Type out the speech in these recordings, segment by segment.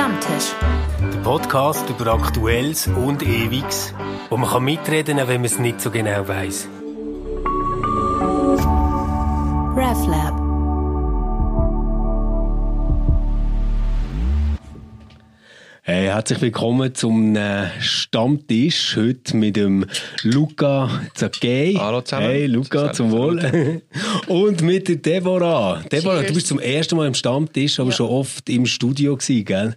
Stammtisch. Der Podcast über Aktuelles und Ewiges, wo man kann mitreden kann, wenn man es nicht so genau weiß. RefLab. Herzlich willkommen zum äh, Stammtisch. Heute mit dem Luca Zacchei. Hallo zusammen. Hey, Luca, zum Wohl. Und mit der Deborah. Deborah, Cheers. du bist zum ersten Mal im Stammtisch, aber schon oft im Studio gewesen, gell?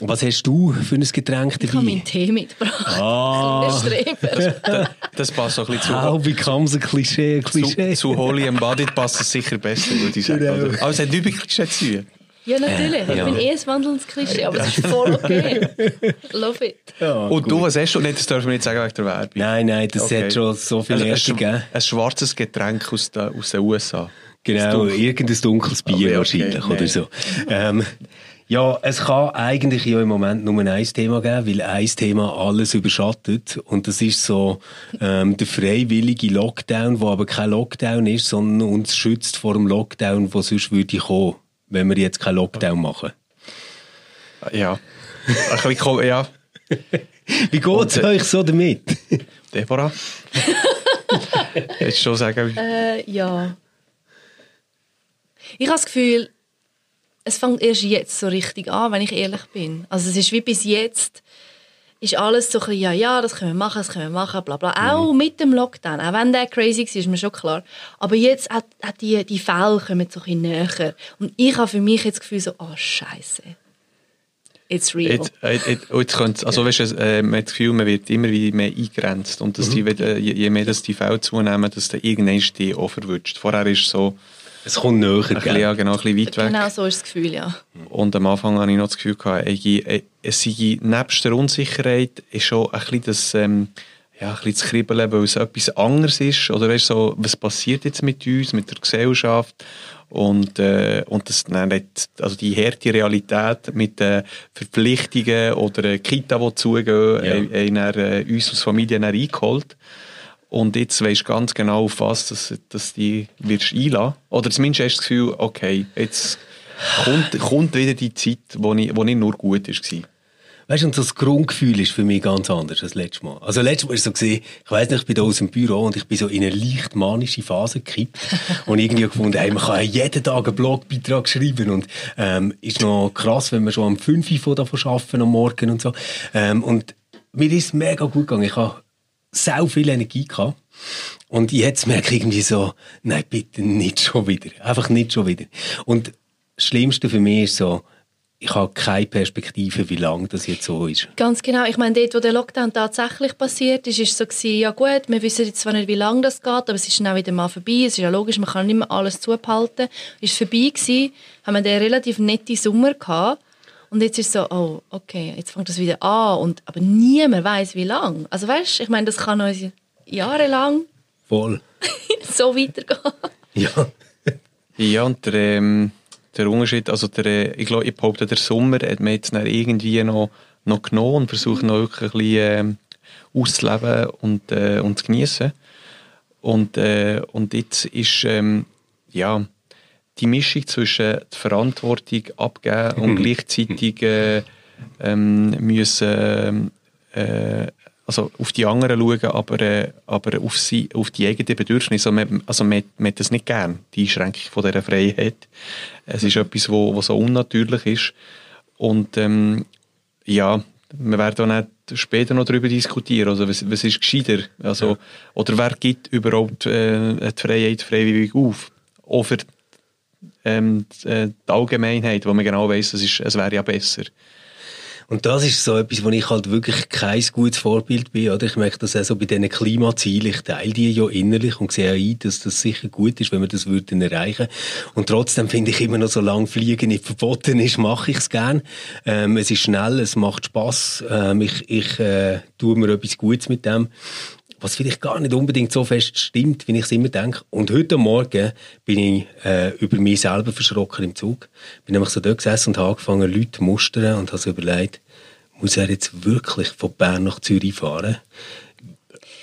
Was hast du für ein Getränk Ich habe meinen dabei? Tee mitgebracht. Ah, Streber. Das passt so ein bisschen how zu, becomes a Klischee, Klischee. zu, zu Holy Embodied passt es sicher besser, würde ich sagen. Genau. Aber es hat nichts mit Klischee zu tun. Ja, natürlich. Ja. Ich bin eh ein wandelndes Klischee, aber es ist voll okay. Love it. Ja, Und gut. du, was hast du? Nicht, das dürfen wir nicht sagen wegen der Werbung. Nein, nein, das Okay. hat schon so viel Also, gegeben. ein schwarzes Getränk aus, der, aus den USA. Genau, irgendein dunkles Bier Okay, okay, wahrscheinlich oder nein. so. Ähm, ja, es kann eigentlich ja im Moment nur ein Thema geben, weil ein Thema alles überschattet. Und das ist so ähm, der freiwillige Lockdown, wo aber kein Lockdown ist, sondern uns schützt vor dem Lockdown, wo sonst würde kommen, wenn wir jetzt keinen Lockdown machen. Ja. Ein bisschen, ja. Wie geht's Und, äh, euch so damit? Deborah? Jetzt schon sagen, Äh, ja. Ich habe das Gefühl, es fängt erst jetzt so richtig an, wenn ich ehrlich bin. Also es ist wie bis jetzt ist alles so ein bisschen, ja, ja, das können wir machen, das können wir machen, bla bla. Auch mit dem Lockdown, auch wenn der crazy war, ist mir schon klar. Aber jetzt hat, hat die, die Fälle kommen so ein bisschen näher. Und ich habe für mich jetzt das Gefühl so, oh Scheiße. It's real. Jetzt, äh, jetzt, jetzt könnte, also weißt du, äh, man hat das Gefühl, man wird immer wie mehr eingegrenzt und dass die, äh, je, je mehr dass die Fälle zunehmen, dass der irgendwann die auch verwünscht. Vorher ist es so Es kommt näher, ein bisschen, ja, genau, ein bisschen weit weg. genau so ist das Gefühl, ja. Und am Anfang hatte ich noch das Gefühl, gehabt, ich- äh, es sei nebst der Unsicherheit ist schon ein bisschen das, ähm, ja, ein bisschen das Kribbeln, weil es etwas anderes ist. Oder weißt, so, was passiert jetzt mit uns, mit der Gesellschaft? Und, äh, und das, nicht, also die harte Realität mit den Verpflichtungen oder äh, Kita, die zugehen, Ja. haben, äh, uns als Familie eingeholt. Und jetzt weisst du ganz genau, auf was dass, dass die wirst einlassen. Oder zumindest hast du das Gefühl, okay, jetzt kommt, kommt wieder die Zeit, wo, ich, wo nicht nur gut war. Weißt du, und das Grundgefühl ist für mich ganz anders als letztes Mal. Also letztes Mal ist so gesehen, ich weiss nicht, ich bin da aus dem Büro und ich bin so in eine leicht manische Phase gekippt und irgendwie gefunden, hey, man kann ja jeden Tag einen Blogbeitrag schreiben und ähm, ist noch krass, wenn man schon am 5 Uhr von davon arbeiten am Morgen und so. Ähm, und mir ist es mega gut gegangen. Ich habe sau viel Energie gehabt. Und jetzt merke ich irgendwie so, nein, bitte nicht schon wieder. Einfach nicht schon wieder. Und das Schlimmste für mich ist so, ich habe keine Perspektive, wie lange das jetzt so ist. Ganz genau. Ich meine, dort, wo der Lockdown tatsächlich passiert ist, ist es so gewesen, ja gut, wir wissen jetzt zwar nicht, wie lange das geht, aber es ist dann wieder mal vorbei. Es ist ja logisch, man kann nicht mehr alles zubehalten. Es ist vorbei gewesen, haben wir den relativ nette Sommer gehabt. Und jetzt ist es so, oh, okay, jetzt fängt das wieder an. Und, aber niemand weiß wie lange. Also weißt du, ich meine, das kann uns jahrelang Voll. so weitergehen. Ja. Ja, und der, ähm, der Unterschied, also der, äh, ich glaube, ich behaupte, der Sommer hat man jetzt irgendwie noch, noch genommen und versucht noch wirklich ein bisschen ähm, auszuleben und, äh, und zu genießen. Und, äh, und jetzt ist, ähm, ja, die Mischung zwischen der Verantwortung abgeben und gleichzeitig äh, ähm, müssen äh, also auf die anderen schauen, aber, äh, aber auf, sie, auf die eigenen Bedürfnisse. Also man, also man, man hat das nicht gern, die Einschränkung von dieser Freiheit. Es ist etwas, wo, wo so unnatürlich ist. Und ähm, ja, wir werden auch später noch darüber diskutieren. Also was, was ist gescheiter? Also, Oder wer gibt überhaupt äh, die Freiheit freiwillig auf? Auch für ähm, die, äh, die Allgemeinheit, wo man genau weiss, es, ist, es wäre ja besser. Und das ist so etwas, wo ich halt wirklich kein gutes Vorbild bin. Oder? Ich merke das auch so bei diesen Klimazielen. Ich teile die ja innerlich und sehe auch ein, dass das sicher gut ist, wenn wir das würden erreichen. Und trotzdem finde ich immer noch, solange Fliegen nicht verboten ist, mache ich es gern. Ähm, es ist schnell, es macht Spass. Ähm, ich ich äh, tue mir etwas Gutes mit dem. Was vielleicht gar nicht unbedingt so fest stimmt, wie ich es immer denke. Und heute Morgen bin ich äh, über mich selber verschrocken im Zug. Bin nämlich so dort gesessen und habe angefangen, Leute zu mustern und habe so überlegt, muss er jetzt wirklich von Bern nach Zürich fahren?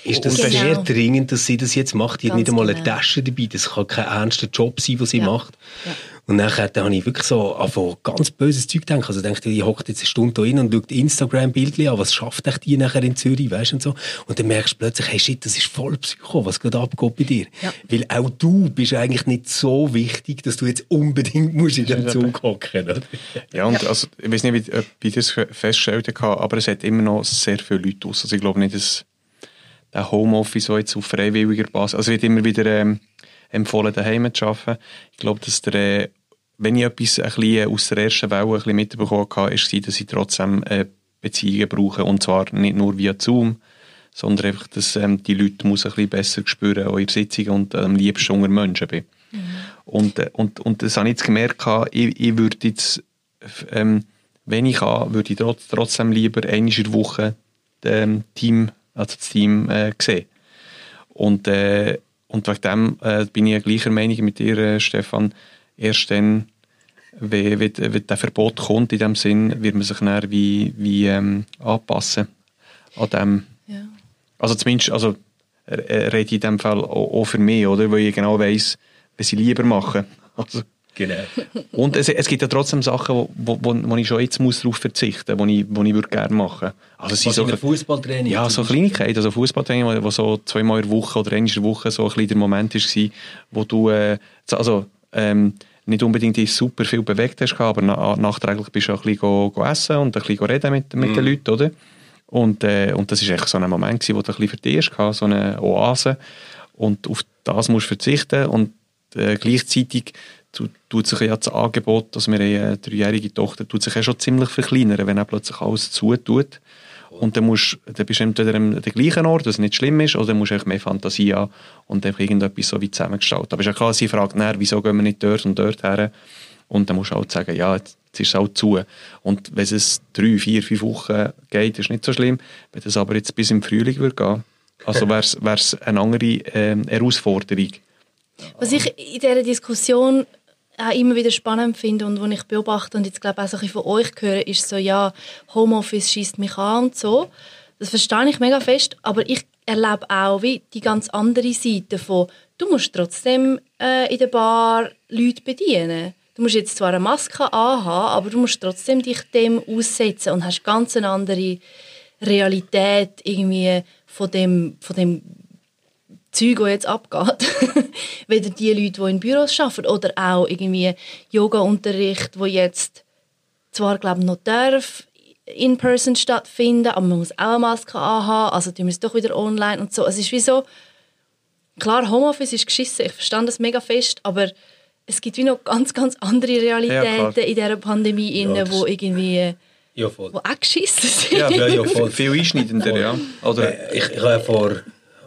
Ist das Genau. sehr dringend, dass sie das jetzt macht? Die hat Ganz nicht einmal eine genau. Tasche dabei. Das kann kein ernster Job sein, was sie Ja. macht. Ja. Und nachher dann habe ich wirklich so an ganz böses Zeug gedacht. Also denke ich, hockt jetzt eine Stunde da rein und schaut Instagram-Bildchen an, was schafft echt die nachher in Zürich, weißt und so. Und dann merkst du plötzlich, hey shit, das ist voll Psycho, was gerade abgeht bei dir. Ja. Weil auch du bist eigentlich nicht so wichtig, dass du jetzt unbedingt musst in dem Zug hocken, oder? Ja, und ja. also, ich weiß nicht, wie, wie das festgestellt hat, aber es hat immer noch sehr viele Leute aus. Also ich glaube nicht, dass der Homeoffice so jetzt auf freiwilliger Basis, also es wird immer wieder ähm, empfohlen, daheim zu arbeiten. Ich glaube, dass der äh, wenn ich etwas ein bisschen aus der ersten Welle ein bisschen mitbekommen habe, ist es, dass ich trotzdem äh, Beziehungen brauche. Und zwar nicht nur via Zoom, sondern einfach, dass ähm, die Leute muss ein bisschen besser spüren, auch in Sitzungen und am liebsten unter Menschen bin. Mhm. Und, äh, und, und das habe ich jetzt gemerkt, ich, ich würde jetzt, ähm, wenn ich kann, würde ich trotz, trotzdem lieber einmal in der Woche ähm, Team, also das Team äh, sehen. Und, äh, und wegen dem äh, bin ich gleicher Meinung mit dir, äh, Stefan, erst dann, wenn, wenn, wenn der Verbot kommt, in dem Sinn, wird man sich dann wie, wie ähm, anpassen an dem. Ja. Also zumindest, also rede ich in dem Fall auch, auch für mich, oder? Weil ich genau weiss, was ich lieber mache. Also, Genau. Und es, es gibt ja trotzdem Sachen, wo, wo, wo ich schon jetzt muss darauf verzichten muss, die ich, wo ich würde gerne machen Also es so Fußballtraining? Ja, so Kleinigkeiten. Also Fußballtraining, wo, wo so zweimal in der Woche oder einmal in der Woche so ein bisschen der Moment war, wo du, äh, also, ähm, nicht unbedingt dich super viel bewegt hast, aber na, nachträglich bist du auch ein bisschen go, go essen und ein bisschen reden mit, mit mm. den mhm. Leuten, oder? Und, äh, und das war echt so ein Moment, gewesen, wo du ein bisschen für dich hast, so eine Oase. Und auf das musst du verzichten und äh, gleichzeitig tut sich ja das Angebot, dass wir eine dreijährige Tochter, tut sich ja schon ziemlich verkleinern, wenn er plötzlich alles zutut. Und dann, musst, dann bist du entweder am gleichen Ort, was nicht schlimm ist, oder musst du mehr Fantasie haben und einfach irgendetwas so wie zusammengestalten. Aber es ist ja klar, sie fragt nachher, wieso gehen wir nicht dort und dort her? Und dann musst du halt sagen, ja, jetzt ist es auch zu. Und wenn es drei, vier, fünf Wochen geht, ist nicht so schlimm. Wenn es aber jetzt bis im Frühling würde gehen, also wäre es eine andere äh, Herausforderung. Was ich in dieser Diskussion auch immer wieder spannend finde und was ich beobachte und jetzt glaube auch so ein von euch höre, ist so, ja, Homeoffice schießt mich an und so. Das verstehe ich mega fest, aber ich erlebe auch wie die ganz andere Seite von, du musst trotzdem äh, in der Bar Leute bedienen. Du musst jetzt zwar eine Maske anhaben, aber du musst trotzdem dich dem aussetzen und hast ganz eine andere Realität irgendwie von dem, von dem Zeug, das jetzt abgeht, weder die Leute, die in Büros arbeiten oder auch irgendwie Yoga-Unterricht, wo jetzt zwar glaube noch darf in person stattfinden, aber man muss auch eine Maske anhaben, also tun wir es doch wieder online und so. Es ist wie so, klar, Homeoffice ist geschissen, ich verstand das mega fest, aber es gibt wie noch ganz, ganz andere Realitäten ja, in dieser Pandemie, ja, wo irgendwie ja, voll. wo auch geschissen sind. Ja, ja, voll. viel einschneidender, ja. Oder, äh, ich, ich habe vor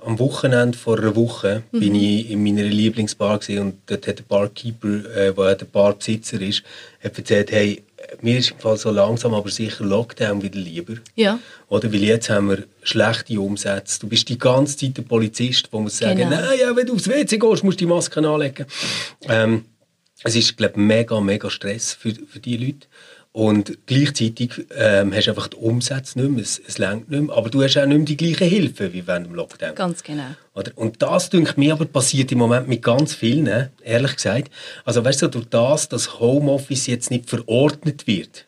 am Wochenende vor einer Woche mhm. bin ich in meiner Lieblingsbar und dort hat der Barkeeper, äh, der der Barbesitzer ist, hat erzählt, hey, mir ist im Fall so langsam, aber sicher Lockdown wieder lieber. Ja. Oder weil jetzt haben wir schlechte Umsätze. Du bist die ganze Zeit der Polizist, der muss sagen, genau. nein, ja, wenn du aufs WC gehst, musst du die Maske anlegen. Ähm, es ist, glaube ich, mega, mega Stress für, für die Leute. Und gleichzeitig ähm, hast du einfach die Umsätze nicht mehr, es, es längt nicht mehr, aber du hast auch nicht mehr die gleiche Hilfe wie während dem Lockdown. Ganz genau. Oder? Und das, denke mir, aber passiert im Moment mit ganz vielen, ehrlich gesagt. Also weißt du, durch das, dass Homeoffice jetzt nicht verordnet wird,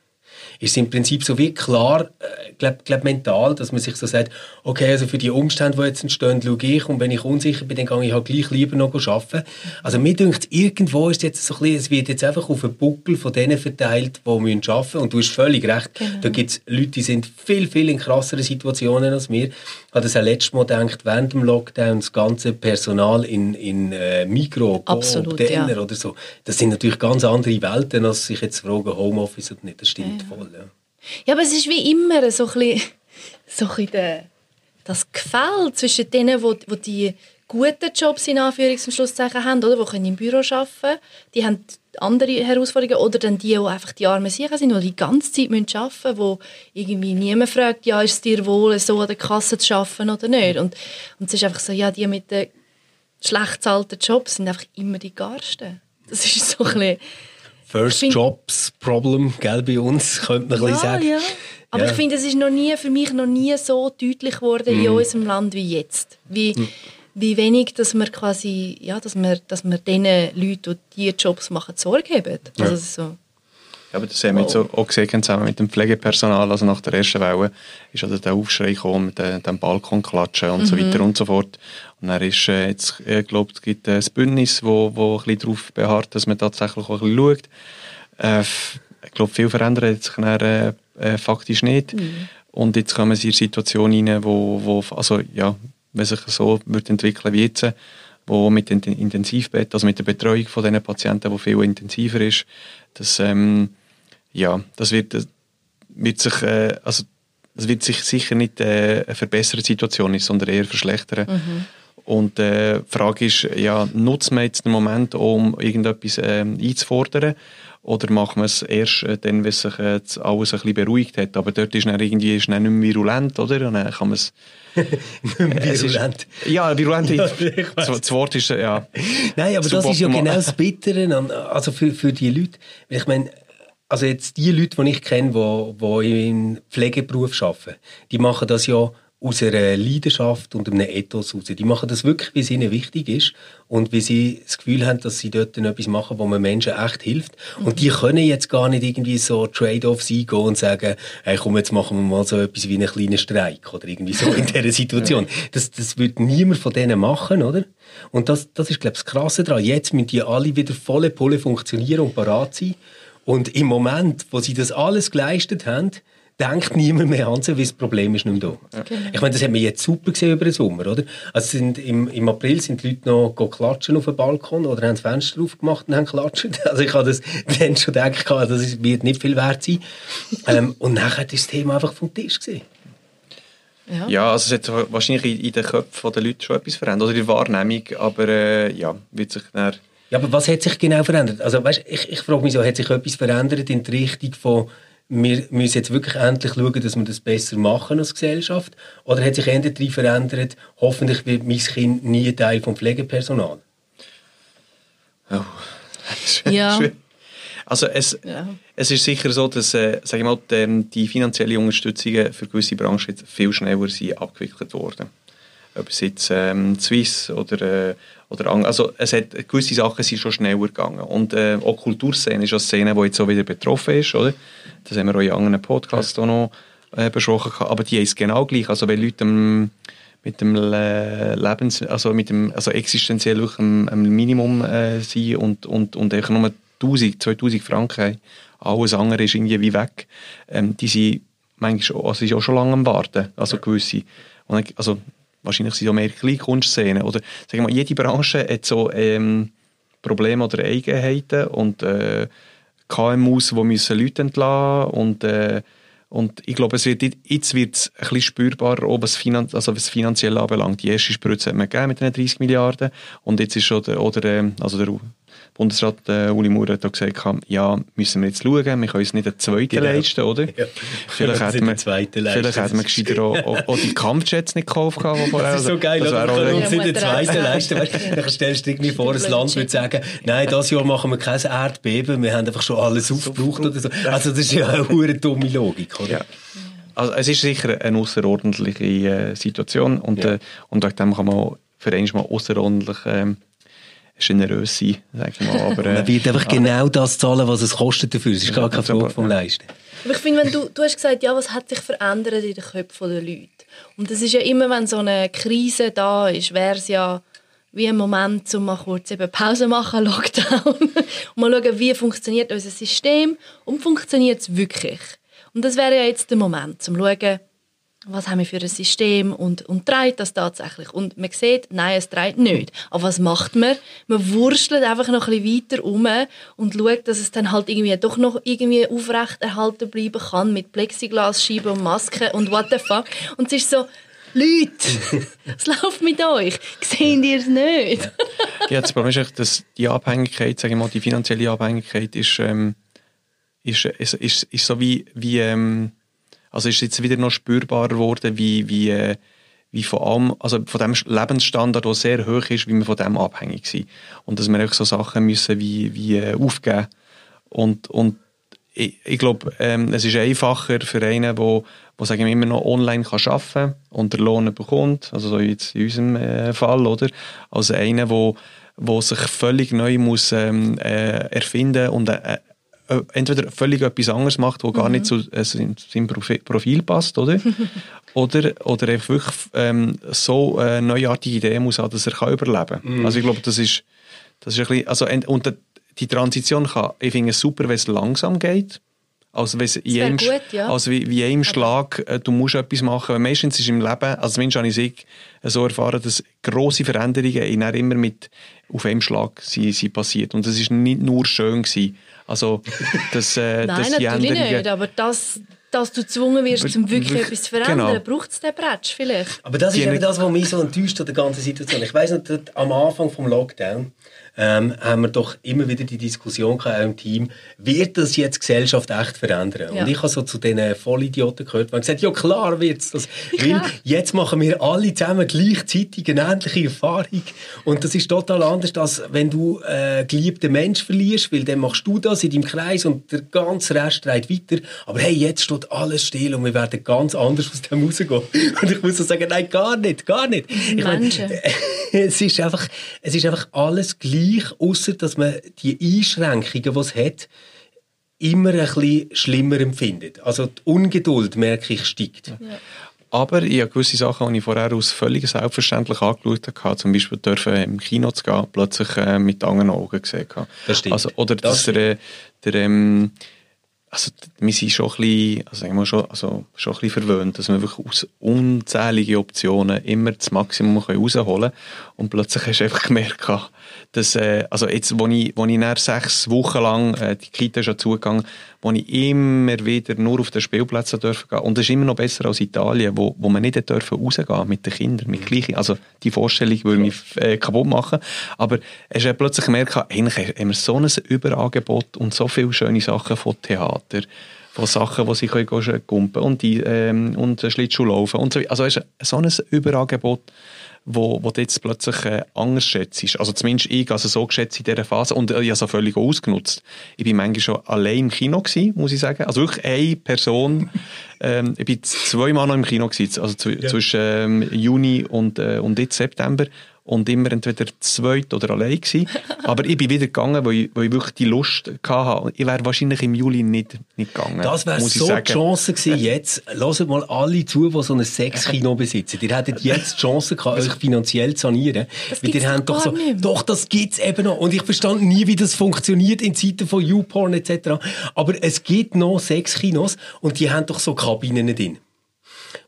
ist im Prinzip so wie klar, äh, glaub, glaub mental, dass man sich so sagt, okay, also für die Umstände, die jetzt entstehen, schaue ich und wenn ich unsicher bin, dann gehe ich halt gleich lieber noch arbeiten. Also mir denkt irgendwo ist jetzt so ein bisschen, es wird jetzt einfach auf einen Buckel von denen verteilt, die müssen arbeiten und du hast völlig recht, genau. da gibt es Leute, die sind viel, viel in krasseren Situationen als wir. Ich habe das auch letztes Mal gedacht, während dem Lockdown das ganze Personal in, in äh, Mikro, Absolut, ja. oder so, das sind natürlich ganz andere Welten, als sich jetzt fragen, Homeoffice oder nicht, das stimmt ja. voll. Ja. ja, aber es ist wie immer so ein bisschen, so ein bisschen das Gefälle zwischen denen, wo, wo die guten Jobs in Anführungs- haben, oder, die im Büro arbeiten können, die haben andere Herausforderungen, oder dann die, die einfach die armen Sicher sind, die die ganze Zeit arbeiten müssen, wo irgendwie niemand fragt, ja, ist es dir wohl, so an der Kasse zu arbeiten oder nicht. Und, und es ist einfach so, ja, die mit den schlecht bezahlten Jobs sind einfach immer die Garsten. Das ist so ein bisschen First find, Jobs Problem, gell, bei uns, könnte man ja, ein sagen. Ja. Aber ja. ich finde, es ist noch nie, für mich noch nie so deutlich geworden mm. in unserem Land wie jetzt. Wie, mm. wie wenig, dass wir quasi, ja, dass wir, dass wir den Leuten, die diese Jobs machen, Sorge haben. Also so. Ja, aber das haben wir jetzt auch gesehen, zusammen mit dem Pflegepersonal, also nach der ersten Welle, ist also der Aufschrei gekommen mit dem, dem Balkonklatschen und mhm. so weiter und so fort. Und dann ist äh, jetzt, ich äh, glaube, es gibt ein Bündnis, wo, wo ein bisschen darauf beharrt, dass man tatsächlich auch ein bisschen schaut. Äh, ich glaube, viel verändert sich dann, äh, äh, faktisch nicht. Mhm. Und jetzt kommen sie in eine Situation rein, wo, wo also, ja, wenn sich so wird entwickeln wie jetzt, wo mit dem Intensivbett, also mit der Betreuung von diesen Patienten, wo viel intensiver ist, das, ähm, ja, das wird, das wird sich, äh, also das wird sich sicher nicht äh, eine verbesserte Situation ist, sondern eher verschlechtern. Mhm. Und äh, die Frage ist, ja, nutzt man jetzt den Moment, um irgendetwas äh, einzufordern? Oder machen wir es erst äh, dann, wenn sich äh, alles ein bisschen beruhigt hat? Aber dort ist dann irgendwie ist dann nicht mehr virulent, oder? Und dann kann man es... virulent. Ist, ja, virulent. Ja, das, das, Wort ist, ja... Nein, aber das ist ja genau das Bittere, also für, für die Leute. Ich meine, also jetzt die Leute, die ich kenne, die, die im Pflegeberuf arbeiten, die machen das ja aus einer Leidenschaft und einem Ethos raus. Die machen das wirklich, wie es ihnen wichtig ist und wie sie das Gefühl haben, dass sie dort etwas machen, wo man Menschen echt hilft. Mhm. Und die können jetzt gar nicht irgendwie so Trade-offs eingehen und sagen, hey, komm, jetzt machen wir mal so etwas wie einen kleinen Streik oder irgendwie so in dieser Situation. Das, das wird niemand von denen machen, oder? Und das, das ist, glaube ich, das Krasse daran. Jetzt müssen die alle wieder volle Pulle funktionieren und parat sein. Und im Moment, wo sie das alles geleistet haben, denkt niemand mehr an sie, weil das Problem ist nicht mehr da. Ja. Genau. Ich meine, das hat man jetzt super gesehen über den Sommer, oder? Also sind im, im April sind die Leute noch klatschen auf dem Balkon oder haben das Fenster aufgemacht und haben klatscht. Also ich habe das dann schon gedacht, das wird nicht viel wert sein. ähm, und nachher ist das Thema einfach vom Tisch gesehen. Ja. ja, also es hat wahrscheinlich in, in den Köpfen der Leute schon etwas verändert, oder in der Wahrnehmung, aber äh, ja, wird sich dann... Ja, aber was hat sich genau verändert? Also weißt, ich, ich frage mich so, hat sich etwas verändert in die Richtung von wir müssen jetzt wirklich endlich schauen, dass wir das besser machen als Gesellschaft? Oder hat sich endlich verändert, hoffentlich wird mein Kind nie Teil vom Pflegepersonal? Oh. ja. Also es, ja. es ist sicher so, dass äh, sag ich mal, die, die finanzielle Unterstützungen für gewisse Branchen viel schneller sind abgewickelt worden. Ob es jetzt ähm, Swiss oder äh, oder also es hat, gewisse Sachen sind schon schneller gegangen. Und äh, auch Kulturszene ist eine Szene, die jetzt auch wieder betroffen ist. Oder? Das haben wir auch in anderen Podcasts auch noch äh, besprochen. Aber die ist genau gleich. Also wenn Leute mit dem äh, Lebens, also mit dem also existenziell am, am Minimum äh, sind und, und, und einfach nur 1000, 2000 Franken haben, alles andere ist irgendwie wie weg. Ähm, die sind manchmal also sind auch schon lange am Warten, also gewisse. Also wahrscheinlich sind es mehr Kleinkunstszenen. Oder sagen wir, jede Branche hat so ähm, Probleme oder Eigenheiten und äh, KMUs, die müssen Leute entlassen und äh, und ich glaube, es wird, jetzt wird es ein bisschen spürbarer, ob es finan also was finanziell anbelangt. Die erste Spritze hat man gegeben mit den 30 Milliarden und jetzt ist schon der, oder, ähm, also der Bundesrat äh, Uli Maurer hat gesagt, ja, müssen wir jetzt schauen, wir können uns nicht eine zweite genau. leisten, oder? Ja. Vielleicht hätten wir, vielleicht hätten wir gescheiter auch, auch, die Kampfjets nicht gekauft. Das ist also, so geil, das oder? Wir können uns nicht eine zweite leisten. Weißt, dann stellst du dir irgendwie vor, ein Land würde sagen, nein, dieses Jahr machen wir kein Erdbeben, wir haben einfach schon alles aufgebraucht oder so. Also das ist ja eine dumme Logik, oder? Ja. Also es ist sicher eine außerordentliche äh, Situation und, ja. äh, und wegen dem kann man für einmal außerordentlich ähm, generös sein, sage ich mal. Aber, äh, Man wird einfach genau das zahlen, was es kostet dafür. Es ist gar keine Frage vom Leisten. Aber ich finde, wenn du, du hast gesagt, ja, was hat sich verändert in den Köpfen der Leute? Und das ist ja immer, wenn so eine Krise da ist, wäre es ja wie ein Moment, um mal kurz eben Pause machen, Lockdown, und mal schauen, wie funktioniert unser System und funktioniert es wirklich. Und das wäre ja jetzt der Moment, um zu schauen, was haben wir für ein System und, und treibt das tatsächlich? Und man sieht, nein, es treibt nicht. Aber was macht man? Man wurstelt einfach noch ein bisschen weiter um und schaut, dass es dann halt irgendwie doch noch irgendwie aufrecht erhalten bleiben kann mit Plexiglasscheiben und Masken und what the fuck. Und es ist so, Leute, was läuft mit euch? Sehen ihr es nicht? ja, das Problem ist, dass die Abhängigkeit, sage ich mal, die finanzielle Abhängigkeit ist, ähm, ist, ist, ist, ist so wie, wie ähm, also ist jetzt wieder noch spürbarer geworden, wie, wie, äh, wie von allem, also von dem Lebensstandard, der sehr hoch ist, wie wir von dem abhängig sind. Und dass wir auch so Sachen müssen wie, wie äh, aufgeben. Und, und ich, ich glaube, ähm, es ist einfacher für einen, der wo sagen wir immer noch online kann arbeiten und der Lohn bekommt, also so jetzt in unserem äh, Fall, oder? Als einer, wo, wo sich völlig neu muss ähm, äh, erfinden und äh, entweder völlig etwas anderes macht, wo mhm. gar nicht zu äh, seinem Profil passt, oder? oder, oder einfach wirklich ähm, so äh, neuartige Ideen muss haben, dass er kann überleben kann. Mhm. Also ich glaube, das ist, das ist ein bisschen, also, und die Transition kann, ich finde es super, wenn es langsam geht, also, wie, in jedem, gut, ja. also wie, wie jedem Schlag, äh, du musst etwas machen. Weil meistens ist im Leben, also zumindest habe ich so erfahren, dass grosse Veränderungen in immer mit auf einem Schlag sind, sind passiert. Und das ist nicht nur schön gewesen. Also, dass, äh, Nein, dass die natürlich nicht, aber das, dass du gezwungen wirst, um wirklich etwas zu verändern, genau. braucht es den Bretsch vielleicht. Aber das ist eben das, was mich so enttäuscht an der ganzen Situation. Ich weiss noch, am Anfang vom Lockdown ähm, haben wir doch immer wieder die Diskussion gehabt im Team, wird das jetzt Gesellschaft echt verändern? Ja. Und ich habe so zu diesen Vollidioten gehört, die haben gesagt, ja klar wird es das. Weil jetzt machen wir alle zusammen gleichzeitig eine ähnliche Erfahrung. Und das ist total anders, als wenn du äh, geliebten Mensch verlierst, weil dann machst du das in deinem Kreis und der ganze Rest dreht weiter. Aber hey, jetzt steht alles still und wir werden ganz anders aus dem rausgehen. Und ich muss so sagen, nein, gar nicht, gar nicht. Ich meine, es ist einfach, es ist einfach alles gleich außer dass man die Einschränkungen, die es hat, immer ein bisschen schlimmer empfindet. Also die Ungeduld, merke ich, steigt. Ja. Aber ich habe gewisse Sachen, die ich vorher aus völlig selbstverständlich angeschaut habe, zum Beispiel dürfen im Kino zu gehen, plötzlich äh, mit anderen Augen gesehen habe. Das stimmt. Also, oder das dass der, der ähm, also wir sind schon ein bisschen, also wir schon, also schon ein bisschen verwöhnt, dass wir wirklich aus unzähligen Optionen immer das Maximum rausholen können. Und plötzlich hast du einfach gemerkt, dass, äh, also jetzt, wo ich, wo ich nach sechs Wochen lang, äh, die Kita ja zugegangen, wo ich immer wieder nur auf den Spielplätzen dürfen gehen. Und das ist immer noch besser als Italien, wo, wo man nicht dürfen rausgehen mit den Kindern, mit gleichen. Also die Vorstellung würde mich äh, kaputt machen. Aber es ist plötzlich gemerkt, eigentlich haben wir so ein Überangebot und so viele schöne Sachen von Theater von Sachen, die sie können kumpen und, die, ähm, und Schlittschuh laufen und so. Also es ist so ein Überangebot wo, wo du jetzt plötzlich äh, anders schätzt. Also zumindest ich also so geschätzt in dieser Phase und äh, ich habe es völlig ausgenutzt. Ich bin manchmal schon allein im Kino gewesen, muss ich sagen. Also wirklich eine Person. ähm, ich bin zweimal noch im Kino gewesen, also ja. zwischen ähm, Juni und, äh, und jetzt September und immer entweder zweit oder allein gewesen. Aber ich bin wieder gegangen, weil ich, weil ich wirklich die Lust hatte. Ich wäre wahrscheinlich im Juli nicht, nicht gegangen. Das wäre so sagen. die Chance gewesen jetzt. Hört mal alle zu, die so ein Sexkino besitzen. Ihr hättet jetzt die Chance gehabt, euch finanziell zu sanieren. Das weil ihr habt doch so, doch, das gibt's eben noch. Und ich verstand nie, wie das funktioniert in Zeiten von YouPorn etc. Aber es gibt noch Sexkinos und die haben doch so Kabinen drin.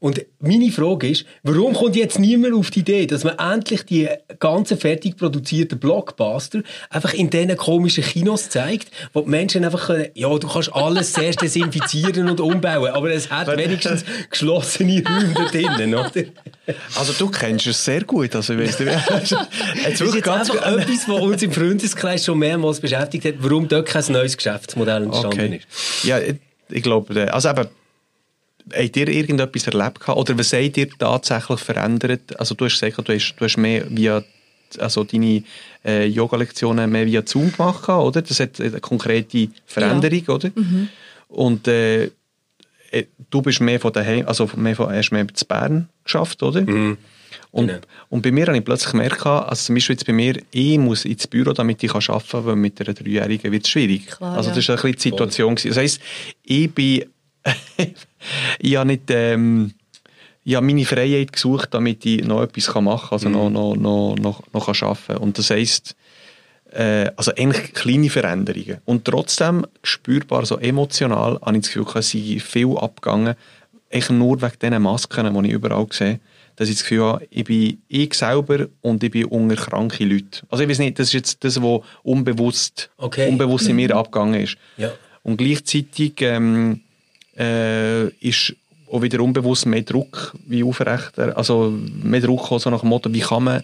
Und meine Frage ist, warum kommt jetzt niemand auf die Idee, dass man endlich die ganzen fertig produzierten Blockbuster einfach in diesen komischen Kinos zeigt, wo die Menschen einfach können, ja, du kannst alles zuerst desinfizieren und umbauen, aber es hat wenigstens geschlossene Räume da drinnen, oder? Also du kennst es sehr gut, also weißt du, jetzt das ist jetzt einfach etwas, was uns im Freundeskreis schon mehrmals beschäftigt hat, warum dort kein neues Geschäftsmodell entstanden okay. ist. Ja, ich glaube, also eben, Habt ihr irgendetwas erlebt oder was seid ihr tatsächlich verändert? Also du hast gesagt, du hast, du hast mehr via also deine äh, Yoga-Lektionen mehr via Zoom gemacht, oder? Das hat eine konkrete Veränderung, ja. oder? Mhm. Und äh, äh, du bist mehr von daheim, also mehr von, hast mehr zu Bern geschafft, oder? Mhm. Und, genau. und bei mir habe ich plötzlich gemerkt, also zum Beispiel jetzt bei mir, ich muss ins Büro, damit ich arbeiten kann, weil mit einer Dreijährigen wird es schwierig. Klar, also das war ja. ein bisschen die Situation. Voll. Das heisst, ich bin ich habe nicht ähm, ich habe meine Freiheit gesucht, damit ich noch etwas machen kann, also mhm. noch, noch, noch, noch, noch kann arbeiten Und das heisst, äh, also eigentlich kleine Veränderungen. Und trotzdem spürbar, so emotional, habe ich das Gefühl, es sind viel abgegangen, echt nur wegen diesen Masken, die ich überall sehe, dass ich das Gefühl habe, ich bin ich selber und ich bin unter kranke Leute. Also ich weiß nicht, das ist jetzt das, was unbewusst, okay. unbewusst in mir mhm. abgegangen ist. Ja. Und gleichzeitig ähm, äh, ist auch wieder unbewusst mehr Druck wie aufrechter, also mehr Druck so nach dem Motto, wie kann man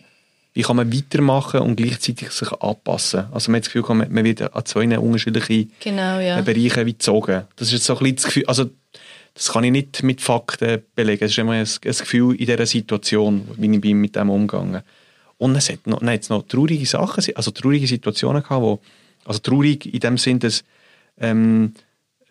wie kann man weitermachen und gleichzeitig sich anpassen. Also man hat das Gefühl, man wird an zwei unterschiedliche genau, ja. Bereiche gezogen. Das ist jetzt so ein bisschen das Gefühl, also das kann ich nicht mit Fakten belegen. Es ist immer ein, ein Gefühl in dieser Situation, wie ich bin mit dem umgegangen. Und es hat noch, nein, jetzt noch traurige Sachen, also traurige Situationen gehabt, wo, also traurig in dem Sinn, dass ähm,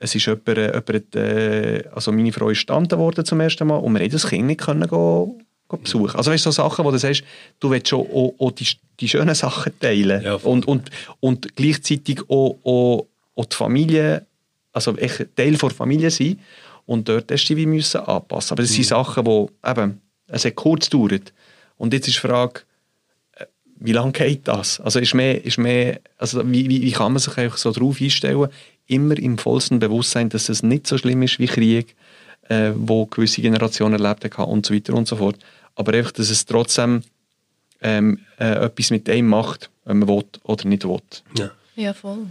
es ist jemand, äh, jemand äh, also meine Frau ist gestanden worden zum ersten Mal und wir haben das Kind nicht können gehen, gehen besuchen. Also weißt du, so Sachen, wo du sagst, du willst schon auch, auch die, die schönen Sachen teilen Ja, und, und, und gleichzeitig auch, auch, auch die Familie, also echt Teil der Familie sein und dort hast du dich müssen anpassen. Aber das sind Sachen, wo eben, es hat kurz gedauert und jetzt ist die Frage, äh, wie lange geht das? Also ist mehr, ist mehr, also wie, wie, wie kann man sich einfach so darauf einstellen, immer im vollsten Bewusstsein, dass es nicht so schlimm ist wie Krieg, äh, wo gewisse Generationen erlebt haben und so weiter und so fort. Aber einfach, dass es trotzdem ähm, äh, etwas mit einem macht, wenn man will oder nicht will. Ja. Ja, voll.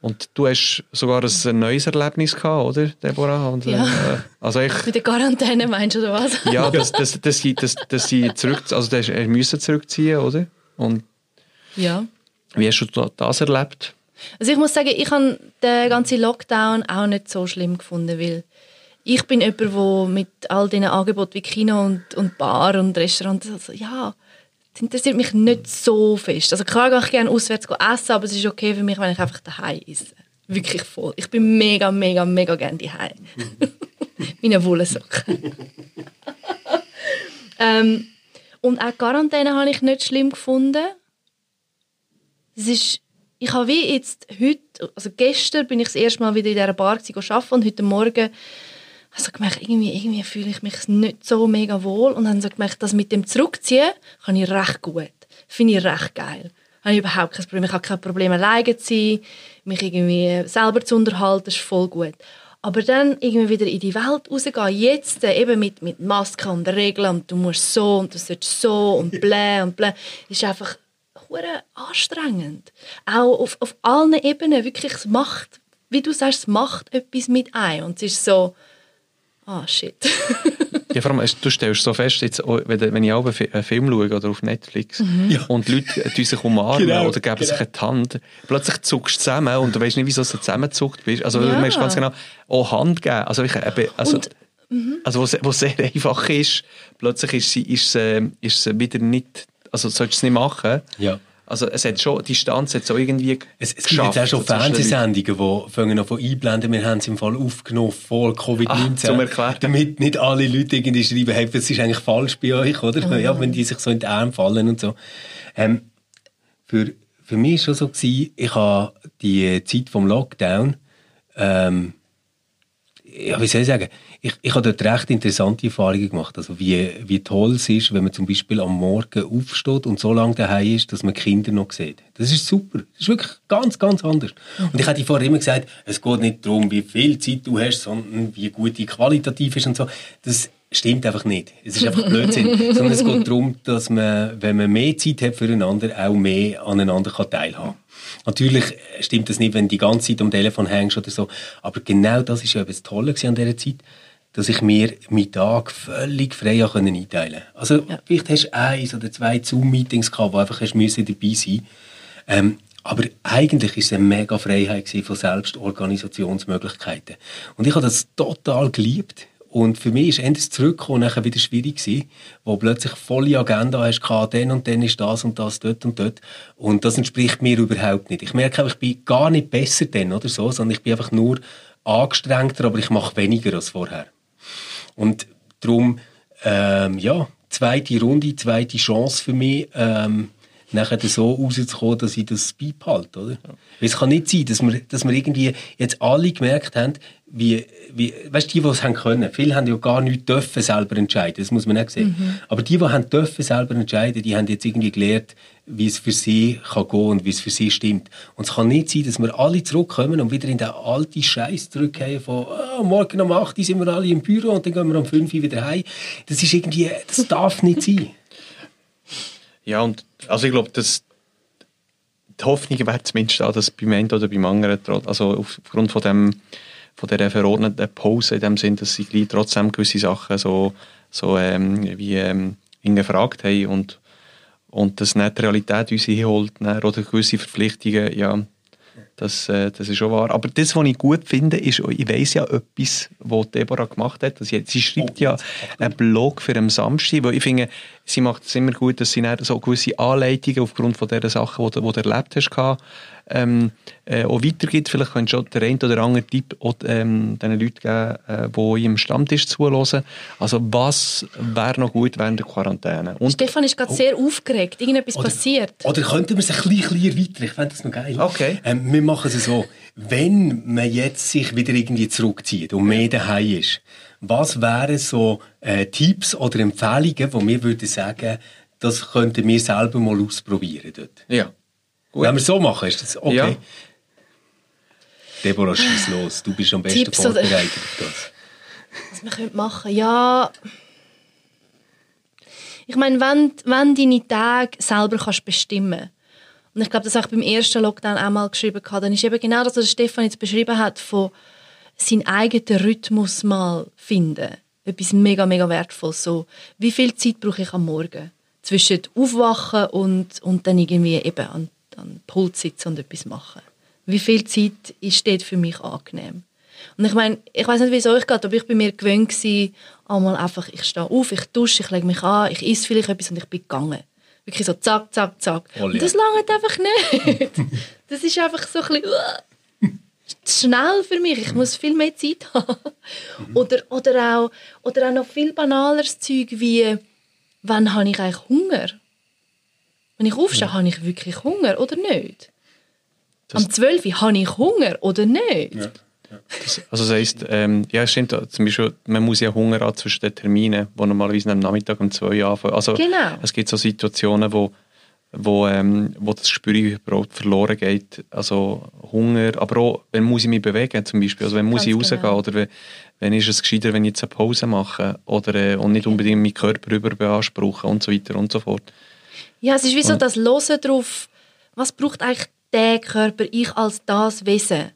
Und du hast sogar ein neues Erlebnis gehabt, oder, Deborah? Und, Ja. Äh, also ich, Mit der Quarantäne meinst du, oder was? ja, dass, dass, dass, sie, dass, dass sie zurück, also du hast- er müssen zurückziehen, oder? Und Ja. wie hast du das erlebt? Also ich muss sagen, ich habe den ganzen Lockdown auch nicht so schlimm gefunden, weil ich bin jemand, der mit all diesen Angeboten wie Kino und, und Bar und Restaurant, also, ja, das interessiert mich nicht so fest. Also klar gehe ich gerne auswärts essen, aber es ist okay für mich, wenn ich einfach daheim esse. Wirklich voll. Ich bin mega, mega, mega gerne daheim. Meine Wollsocken. ähm, und auch Quarantäne habe ich nicht schlimm gefunden. Es ist, ich habe wie jetzt heute, also gestern bin ich das erste Mal wieder in dieser Bar arbeiten und heute Morgen also gemerkt, irgendwie, irgendwie fühle ich mich nicht so mega wohl und dann so gemerkt, das mit dem Zurückziehen kann ich recht gut. Finde ich recht geil. Habe ich überhaupt kein Problem. Ich habe kein Problem, alleine zu sein, mich irgendwie selber zu unterhalten, ist voll gut. Aber dann irgendwie wieder in die Welt rausgehen, jetzt äh, eben mit, mit Masken und Regeln und du musst so und du sollst so und blä und blä, ist einfach hure anstrengend. Auch auf, auf allen Ebenen, wirklich, es macht, wie du sagst, es macht etwas mit ein und es ist so, ah shit. Ja, vor allem, es- du stellst so fest, jetzt, auch wenn, ich auch einen Fi- einen Film schaue oder auf Netflix Ja. und die Leute äh, tun sich umarmen Genau, oder geben sich genau. die Hand, plötzlich zuckst du zusammen und du weißt nicht, wieso du zusammenzuckt bist. Also Ja. du merkst ganz genau, auch Hand geben. Also, ich, eben, also, Und- mhm. also wo sehr einfach ist, plötzlich ist sie, ist, äh, ist sie wieder nicht, also sollst du es nicht machen. Ja. Also es hat schon, die Distanz hat so irgendwie Es, es gibt jetzt auch schon den. Fernsehsendungen, die fangen an von einblenden, wir haben es im Fall aufgenommen vor Covid-19. Ah. Damit nicht alle Leute irgendwie schreiben, hey, was ist eigentlich falsch bei euch, oder? Ja, wenn die sich so in die Arme fallen und so. Ähm, für, für mich war schon so, gewesen, ich habe die Zeit vom Lockdown, ähm, ja, wie soll ich sagen, ich, ich habe dort recht interessante Erfahrungen gemacht. Also wie, wie toll es ist, wenn man zum Beispiel am Morgen aufsteht und so lange daheim ist, dass man Kinder noch sieht. Das ist super. Das ist wirklich ganz, ganz anders. Und ich hatte vorher immer gesagt, es geht nicht darum, wie viel Zeit du hast, sondern wie gut die qualitativ ist und so. Das stimmt einfach nicht. Es ist einfach Blödsinn. sondern es geht darum, dass man, wenn man mehr Zeit hat füreinander, auch mehr aneinander kann teilhaben kann. Natürlich stimmt das nicht, wenn du die ganze Zeit am Telefon hängst oder so. Aber genau das ist ja eben das Tolle an dieser Zeit, dass ich mir meinen Tag völlig frei können einteilen Also Ja. vielleicht hast du eins oder zwei Zoom-Meetings gehabt, wo einfach hast müssen dabei sein ähm, aber eigentlich ist es eine mega Freiheit von Selbstorganisationsmöglichkeiten. Und ich habe das total geliebt. Und für mich ist endlich Zurückkommen nachher wieder schwierig gewesen, wo plötzlich volle Agenda hast gehabt, dann und dann ist das und das, dort und dort. Und das entspricht mir überhaupt nicht. Ich merke ich bin gar nicht besser dann oder so, sondern ich bin einfach nur angestrengter, aber ich mache weniger als vorher. Und darum, ähm, ja, zweite Runde, zweite Chance für mich, ähm, nachher so rauszukommen, dass ich das beibehalte, oder? Weil es kann nicht sein, dass wir, dass wir irgendwie jetzt alle gemerkt haben, wie, wie weißt du, die, die es haben können, viele haben ja gar nicht dürfen selber entscheiden, das muss man auch sehen. Aber die, die haben dürfen selber entscheiden, die haben jetzt irgendwie gelernt, wie es für sie kann gehen und wie es für sie stimmt. Und es kann nicht sein, dass wir alle zurückkommen und wieder in den alten Scheiß zurückgehen von ah, morgen um 8 Uhr sind wir alle im Büro und dann gehen wir um 5 Uhr wieder heim. Das ist irgendwie, das darf nicht sein. Ja, und also ich glaube, dass die Hoffnung wäre zumindest da, dass beim einen oder beim anderen, also aufgrund von dem von dieser verordneten Pause in dem Sinn, dass sie trotzdem gewisse Sachen so, so ähm, wie ähm, gefragt haben und, und dass nicht die Realität uns einholt dann, oder gewisse Verpflichtungen, ja, das, äh, das ist schon wahr. Aber das, was ich gut finde, ist, ich weiss ja etwas, was Deborah gemacht hat. Also sie, sie schreibt ja einen Blog für den Samstag, weil ich finde, sie macht es immer gut, dass sie so gewisse Anleitungen aufgrund von dieser Sachen, die du, die du erlebt hast, ähm, äh, auch weitergibt. Vielleicht könntest du auch den einen oder anderen Tipp auch, ähm, den Leuten geben, äh, die im Stammtisch zuhören. Also was wäre noch gut während der Quarantäne? Und, Stefan ist gerade sehr aufgeregt. Irgendetwas Oder- passiert. Oder könnten wir es ein bisschen, bisschen erweitern? Ich fände das noch geil. Okay. Ähm, wir machen es so. Wenn man jetzt sich wieder irgendwie zurückzieht und mehr daheim ist, was wären so äh, Tipps oder Empfehlungen, wo wir würden sagen, das könnten wir selber mal ausprobieren dort? ja. Gut. Wenn wir es so machen, ist das okay? Ja. Deborah, schieß los. Du bist am besten Tipps oder- vorbereitet auf das. Was man könnte machen Ja. Ich meine, wenn, wenn deine Tage selber kannst bestimmen und ich glaube, das habe ich beim ersten Lockdown auch mal geschrieben, dann ist eben genau das, was Stefan jetzt beschrieben hat, von seinen eigenen Rhythmus mal finden. Etwas mega, mega wertvolles. So, wie viel Zeit brauche ich am Morgen? Zwischen Aufwachen und, und dann irgendwie eben an, an Pult sitzen und etwas machen. Wie viel Zeit ist dort für mich angenehm? Und ich meine, ich weiß nicht, wie es euch geht, aber ich bin mir gewöhnt gewesen, einmal einfach, ich stehe auf, ich dusche, ich lege mich an, ich esse vielleicht etwas und ich bin gegangen. Wirklich so zack, zack, zack. Und ja. das langt einfach nicht. das ist einfach so ein bisschen uh, schnell für mich. Ich muss viel mehr Zeit haben. Oder, oder, auch, oder auch noch viel banaleres Zeug wie, wann habe ich eigentlich Hunger? Wenn ich aufstehe, habe ich wirklich Hunger oder nicht? Am 12. Uhr habe ich Hunger oder nicht? Das, also das heisst, ähm, ja, stimmt, zum Beispiel, man muss ja Hunger haben zwischen den Terminen, die normalerweise am Nachmittag um 2 Uhr anfangen. Also Genau. es gibt so Situationen, wo, wo, ähm, wo das Gespür überhaupt verloren geht. Also Hunger, aber auch, wenn muss ich mich bewegen zum Beispiel, also wenn muss Ganz ich rausgehen genau. oder wenn, wenn ist es gescheiter, wenn ich jetzt eine Pause mache oder äh, und nicht unbedingt meinen Körper über beanspruchen und so weiter und so fort. Ja, es ist wie so das Hören drauf, was braucht eigentlich der Körper, ich als das Wesen.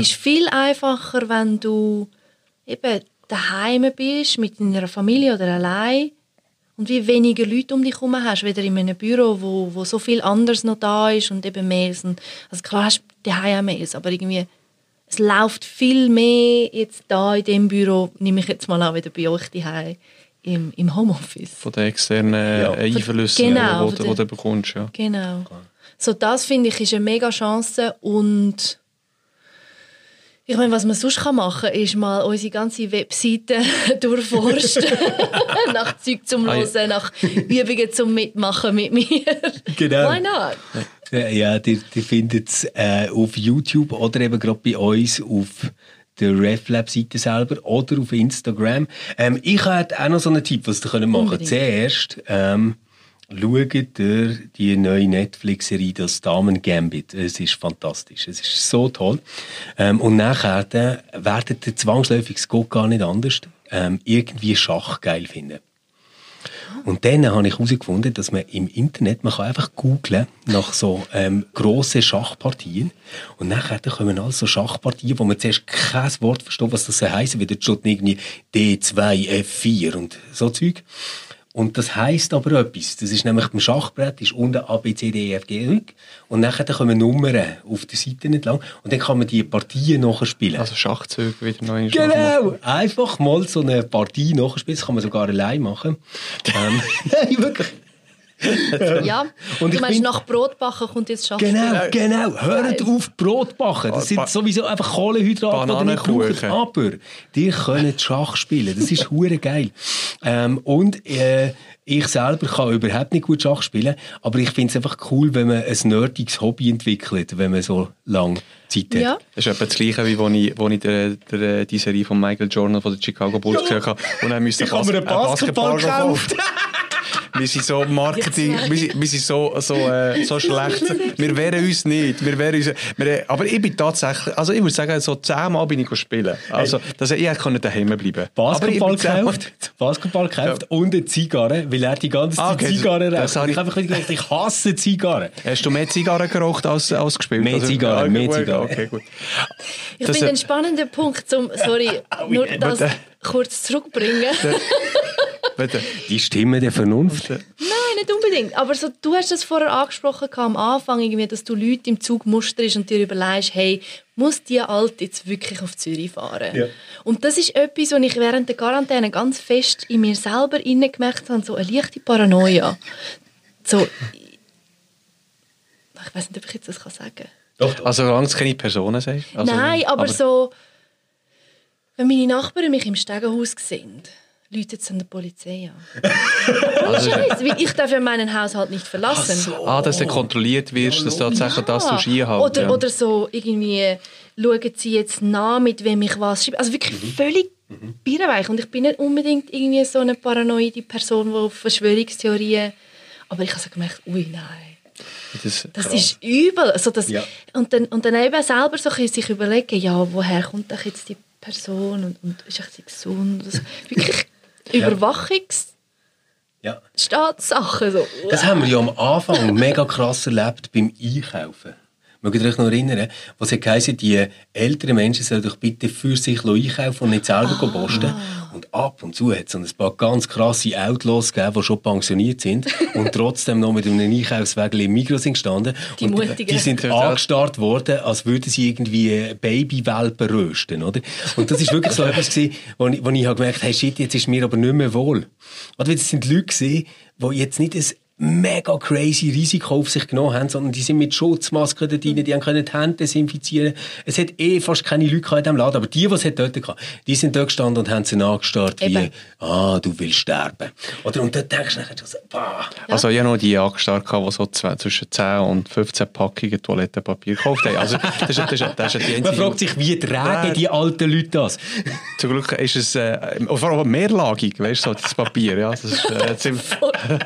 Ist viel einfacher, wenn du eben daheim bist, mit deiner Familie oder allein und wie weniger Leute um dich herum hast, weder in einem Büro, wo, wo so viel anderes noch da ist und eben Mails. Und, also klar hast du daheim auch Mails, aber irgendwie es läuft viel mehr jetzt da in dem Büro, nehme ich jetzt mal an, wieder bei euch daheim im, im Homeoffice. Von den externen äh, Ja. Einflüssen, Genau, die von du bekommst. Ja. Genau. So, das finde ich ist eine mega Chance und ich meine, was man sonst kann machen kann, ist mal unsere ganze Webseite durchforsten. nach Zeug zum Ah, ja. Hören, nach Übungen zum Mitmachen mit mir. Genau. Why not? Ja, die, die findet es äh, auf YouTube oder eben gerade bei uns auf der RefLab-Seite selber oder auf Instagram. Ähm, ich hätte auch noch so einen Tipp, was ihr machen Unbedingt. Zuerst ähm, schaut ihr die neue Netflix-Serie «Das Damen-Gambit». Es ist fantastisch. Es ist so toll. Ähm, und nachher dann werdet ihr zwangsläufig, es geht gar nicht anders, ähm, irgendwie Schach geil finden. Und dann habe ich herausgefunden, dass man im Internet, man kann einfach googlen nach so ähm, grossen Schachpartien und nachher kommen alles so Schachpartien, wo man zuerst kein Wort versteht, was das heisst, wie dort steht irgendwie D2, F4 und so Zeug. Und das heisst aber etwas. Das ist nämlich beim Schachbrett ist unten A, B, C, D, E, F, G, Y. Und nachher dann kommen Nummern auf der Seite entlang. Und dann kann man die Partien nachher spielen. Also Schachzüge wieder neu Genau! Einfach mal so eine Partie nachspielen. Das kann man sogar allein machen. ähm, nein, wirklich. Ja, Und du ich meinst, bin- nach Brotbacken kommt jetzt Schach. Genau, genau. Hört auf Brot backen. Das sind sowieso einfach Kohlenhydrate, die ihr braucht. Aber die können Schach spielen. Das ist hure geil. Ähm, und äh, ich selber kann überhaupt nicht gut Schach spielen, aber ich finde es einfach cool, wenn man ein nerdiges Hobby entwickelt, wenn man so lange Zeit hat. Ja. Das ist etwa das Gleiche, wie als ich, als ich der, der, die Serie von Michael Jordan von den Chicago Bulls Ja. gesehen habe. Und dann müssen Ich habe mir einen Basketball gekauft. Wir sind so Marketing, wir sind, wir sind so, so, äh, so schlecht. Wir wehren uns nicht. Wir wehren uns, wir, aber ich bin tatsächlich, also ich würde sagen, so zehnmal bin ich spielen. Also, dass ich ich konnte daheim bleiben. Basketball ich gekauft, Basketball gekauft und eine Zigarre, weil er die ganze Zeit Ah, okay, Zigarre raucht. das habe Ich ich- habe einfach gedacht, ich hasse Zigarren. Hast du mehr Zigarren geraucht als, als gespielt? Mehr Also, Zigarren, ja, mehr Zigarren. Okay, gut. Ich Das, finde äh, einen spannenden Punkt, zum, sorry, nur das kurz zurückbringen. Bitte. Die Stimme der Vernunft. Nein, nicht unbedingt. Aber so, du hast es vorher angesprochen am Anfang, irgendwie, dass du Leute im Zug musterst und dir überlegst, hey, muss die Alte jetzt wirklich auf Zürich fahren? Ja. Und das ist etwas, was ich während der Quarantäne ganz fest in mir selber gemerkt habe, so eine leichte Paranoia. So, ich weiß nicht, ob ich jetzt das sagen kann. Doch, doch. Also solange es keine Personen sind. Also, Nein, aber, so, wenn meine Nachbarn mich im Stegenhaus sehen, läutet es an der Polizei an. Also, Scheiße, weil ich darf ja meinen Haushalt nicht verlassen. ah, dass du kontrolliert wirst, dass tatsächlich das du Ski oder, halt. Ja. oder so irgendwie schauen sie jetzt nach, mit wem ich was schreibe. Also wirklich Mhm. völlig birrenweich. Und ich bin nicht unbedingt irgendwie so eine paranoide Person, die auf Verschwörungstheorien... Aber ich habe so gemerkt, ui, nein. Das, Das ist übel. Also das, Ja. und, dann, und dann eben selber so sich überlegen, ja, woher kommt jetzt die Person und, und ist sie gesund? Also wirklich Überwachungsstaatssachen. Ja. So. Das haben wir ja am Anfang mega krass erlebt beim Einkaufen. Mögt ihr euch noch erinnern, was hat geheißen, die älteren Menschen sollen doch bitte für sich einkaufen und nicht selber Ah. posten. Und ab und zu hat es ein paar ganz krasse Outlaws gegeben, die schon pensioniert sind und trotzdem noch mit einem Einkaufswagen im Mikro sind gestanden. Die und Mutigen. die sind angestarrt worden, als würden sie irgendwie Babywelpen rösten, oder? Und das ist wirklich so etwas gewesen, wo ich, wo ich habe gemerkt, hey shit, jetzt ist mir aber nicht mehr wohl. Oder das sind Leute gewesen, die jetzt nicht ein mega crazy Risiko auf sich genommen haben, sondern die sind mit Schutzmasken dort rein, die haben können die Hände desinfizieren. Es hat eh fast keine Leute in diesem Laden, aber die, die es hat dort gehabt, die sind dort gestanden und haben sie angestarrt wie, ah, du willst sterben. Oder, und dort denkst du nachher so, bah. Also ich habe noch die angestarrt, die so zwei, zwischen 10 und 15 Packungen Toilettenpapier gekauft haben. Also das ist, das ist, das ist die Man fragt sich, wie tragen die alten Leute das? Zum Glück ist es äh, vor allem mehrlagig, weißt du, so, das Papier. Ja, das ist, äh.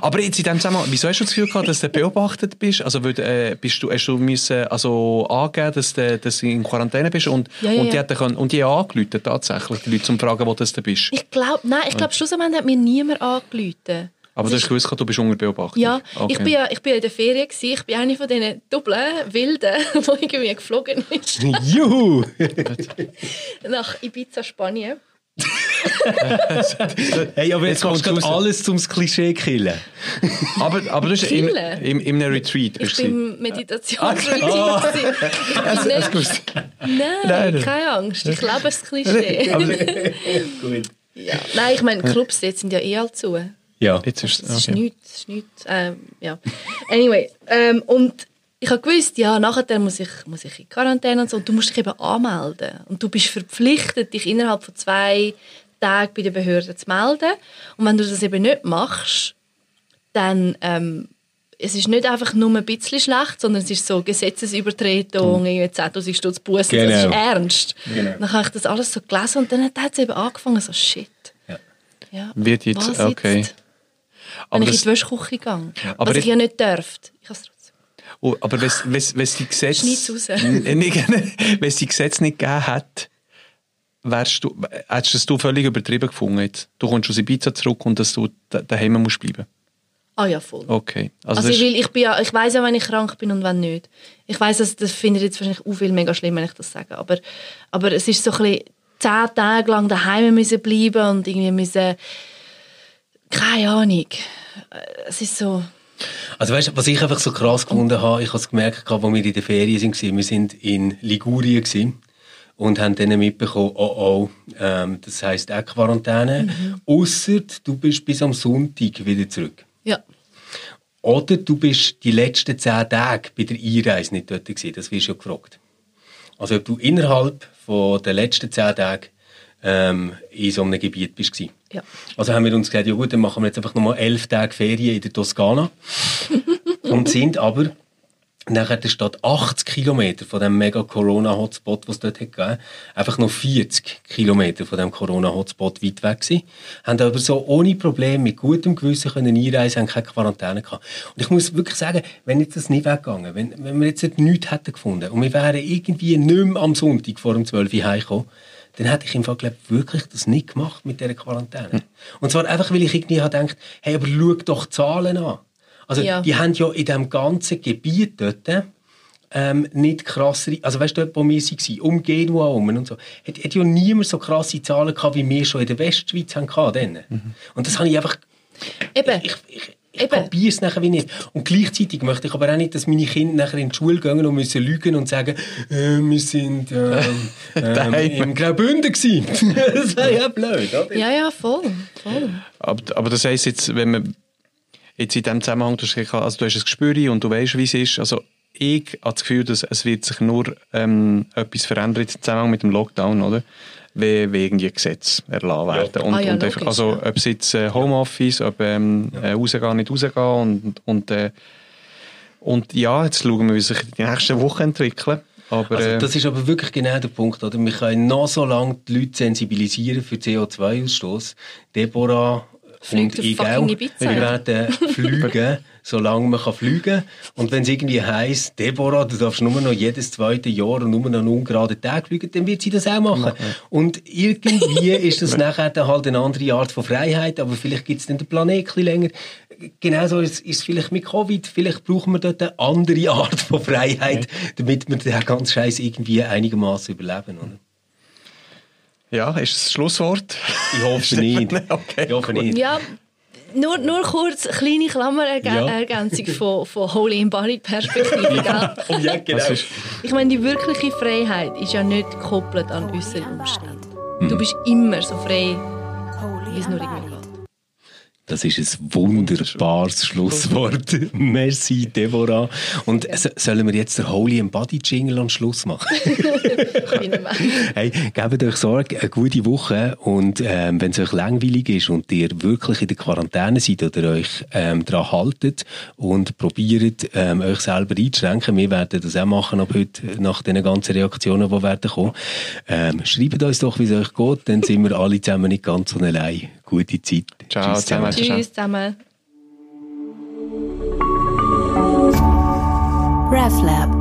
Aber jetzt in dem Zusammenhang, wieso hast du das Gefühl gehabt, dass du beobachtet bist? Also weil, äh, bist du, hast du müssen, also angeben, dass du, dass du in Quarantäne bist und, Ja, ja, und, die ja. hätten können, und die haben angerufen, tatsächlich, die Leute, zum fragen, wo das du bist. Ich glaube, nein, ich glaube, schlussendlich hat mir niemand angerufen. Aber du hast gewusst, du bist unter Beobachtung. Ja, Okay. ich bin ja ich bin ja in der Ferien gewesen. Ich bin eine von diesen Doppeln Wilden, die irgendwie geflogen ist Juhu! nach Ibiza, Spanien. Hey, aber jetzt Jetzt kommst kommst du alles zum Klischee killen. Aber, aber du bist im, im, im einem Retreat. Ich bin im Meditationsretreat. bin nicht- Nein, Nein, das- keine Angst. Ich lebe das Klischee. Gut. ja. Nein, ich meine, Clubs jetzt sind ja eh alle zu. Ja. Jetzt ist Das ist okay. nichts. Das ist nichts. Ähm, ja. Anyway, ähm, und ich habe gewusst, ja, nachher muss ich, muss ich in Quarantäne und so. Und du musst dich eben anmelden. Und du bist verpflichtet, dich innerhalb von zwei Tagen bei der Behörde zu melden. Und wenn du das eben nicht machst, dann ähm, es ist nicht einfach nur ein bisschen schlecht, sondern es ist so Gesetzesübertretung, irgendwie 10'000 Stutz Bussen, das ist Genau. ernst. Genau. Dann habe ich das alles so gelesen und dann hat es eben angefangen, so shit. Ja. Ja. Wird jetzt, Was okay. Wenn Aber, ich in die Wäschküche gehe. Aber was ich ja nicht darf. Ich habe es trotzdem. oh, aber wenn es die Gesetze... Schneid's raus. Wenn es die Gesetze nicht gegeben hat, wärst du, hättest du es du völlig übertrieben gefunden jetzt? Du kommst aus Ibiza zurück und dass du da- daheim musst bleiben. Ah ja, voll. Okay. Also, das ich, will, ich, bin ja, ich weiss ja, wenn ich krank bin und wenn nicht. Ich weiss, das, das findet jetzt wahrscheinlich auch viel mega schlimm, wenn ich das sage. Aber, aber es ist so ein bisschen zehn Tage lang daheim müssen bleiben und irgendwie müssen... Keine Ahnung. Es ist so... Also weißt, du, was ich einfach so krass gefunden habe, ich habe es gemerkt, als wir in der Ferien waren, wir sind in Ligurien gewesen und haben dann mitbekommen, oh oh, ähm, das heisst auch Quarantäne, ausser du bist bis am Sonntag wieder zurück. Ja. Oder du bist die letzten zehn Tage bei der Einreise nicht dort gewesen, das wirst du ja gefragt. Also ob du innerhalb von den letzten zehn Tagen ähm, in so einem Gebiet bist gewesen. Ja. Also haben wir uns gesagt, ja gut, dann machen wir jetzt einfach nochmal elf Tage Ferien in der Toskana. und sind aber nachher der Stadt 80 Kilometer von dem mega Corona-Hotspot, was es dort hat gegeben, einfach noch 40 Kilometer von dem Corona-Hotspot weit weg gewesen. Haben aber so ohne Probleme, mit gutem Gewissen können einreisen, haben keine Quarantäne gehabt. Und ich muss wirklich sagen, wenn jetzt das nicht weggegangen, wenn, wenn wir jetzt nichts hätten gefunden und wir wären irgendwie nicht mehr am Sonntag vor dem 12 Uhr heimgekommen, dann hätte ich im Fall, glaub, wirklich das nicht gemacht mit dieser Quarantäne. Und zwar einfach, weil ich irgendwie habe gedacht, hey, aber schau doch die Zahlen an. Also, Ja. die haben ja in diesem ganzen Gebiet dort ähm, nicht krassere, also weißt du, dort, wo wir waren, um Genua herum und so, hat, hat ja niemand so krasse Zahlen gehabt, wie wir schon in der Westschweiz haben gehabt, dann. Und das habe ich einfach, Eben. ich, ich, Ich kapiere es nachher wie nicht. Und gleichzeitig möchte ich aber auch nicht, dass meine Kinder nachher in die Schule gehen und müssen lügen und sagen, äh, wir sind ähm, ähm, im Graubünden gewesen. das wäre ja blöd, oder? Ja, ja, voll. voll. Aber, aber das heisst jetzt, wenn man jetzt in diesem Zusammenhang, du hast, also du hast ein Gespür und du weißt, wie es ist, also ich habe das Gefühl, dass es wird sich nur ähm, etwas verändern im Zusammenhang mit dem Lockdown, oder? Wie, wie irgendwie Gesetze erlassen werden. Ja. Und, Ah ja, und einfach, also, ja. ob es jetzt äh, Homeoffice, ob ähm, äh, rausgehen, nicht rausgehen und, und, äh, und ja, jetzt schauen wir, wie sich die nächsten Wochen entwickeln. Aber, Also, äh, das ist aber wirklich genau der Punkt. Oder? Wir können noch so lange die Leute sensibilisieren für CO2-Ausstoß. Deborah Fliegt und ich auch, wir werden fliegen, solange man kann fliegen Und wenn es irgendwie heisst, Deborah, du darfst nur noch jedes zweite Jahr und nur noch einen ungeraden Tag fliegen, dann wird sie das auch machen. Und irgendwie ist das nachher dann halt eine andere Art von Freiheit, aber vielleicht gibt es dann den Planeten länger. Genauso ist ist es vielleicht mit Covid. Vielleicht brauchen wir dort eine andere Art von Freiheit, damit wir den ganzen Scheiß irgendwie einigermaßen überleben. Oder? Ja, ist das Schlusswort? Ich hoffe nicht. Okay, ich hoffe nicht. Ja, nur, nur kurz, kleine Ja. Klammerergänzung von, von Holy Embodied Perspektive. gell? Oh ja, genau. Ich meine, die wirkliche Freiheit ist ja nicht gekoppelt an äußere Umstände. Du bist immer so frei, wie es nur irgendwie geht. Das ist ein wunderbares Schlusswort. Merci, Deborah. Und so- sollen wir jetzt den Holy Embody Jingle am Schluss machen? Hey, gebt euch Sorge, eine gute Woche. Und ähm, wenn es euch langweilig ist und ihr wirklich in der Quarantäne seid oder euch ähm, daran haltet und probiert, ähm, euch selber einzuschränken, wir werden das auch machen ab heute, nach den ganzen Reaktionen, die werden kommen. Ähm, schreibt uns doch, wie es euch geht, dann sind wir alle zusammen nicht ganz so allein. Gute Zeit. Ciao Tschüss zusammen. Tschüss zusammen. RefLab.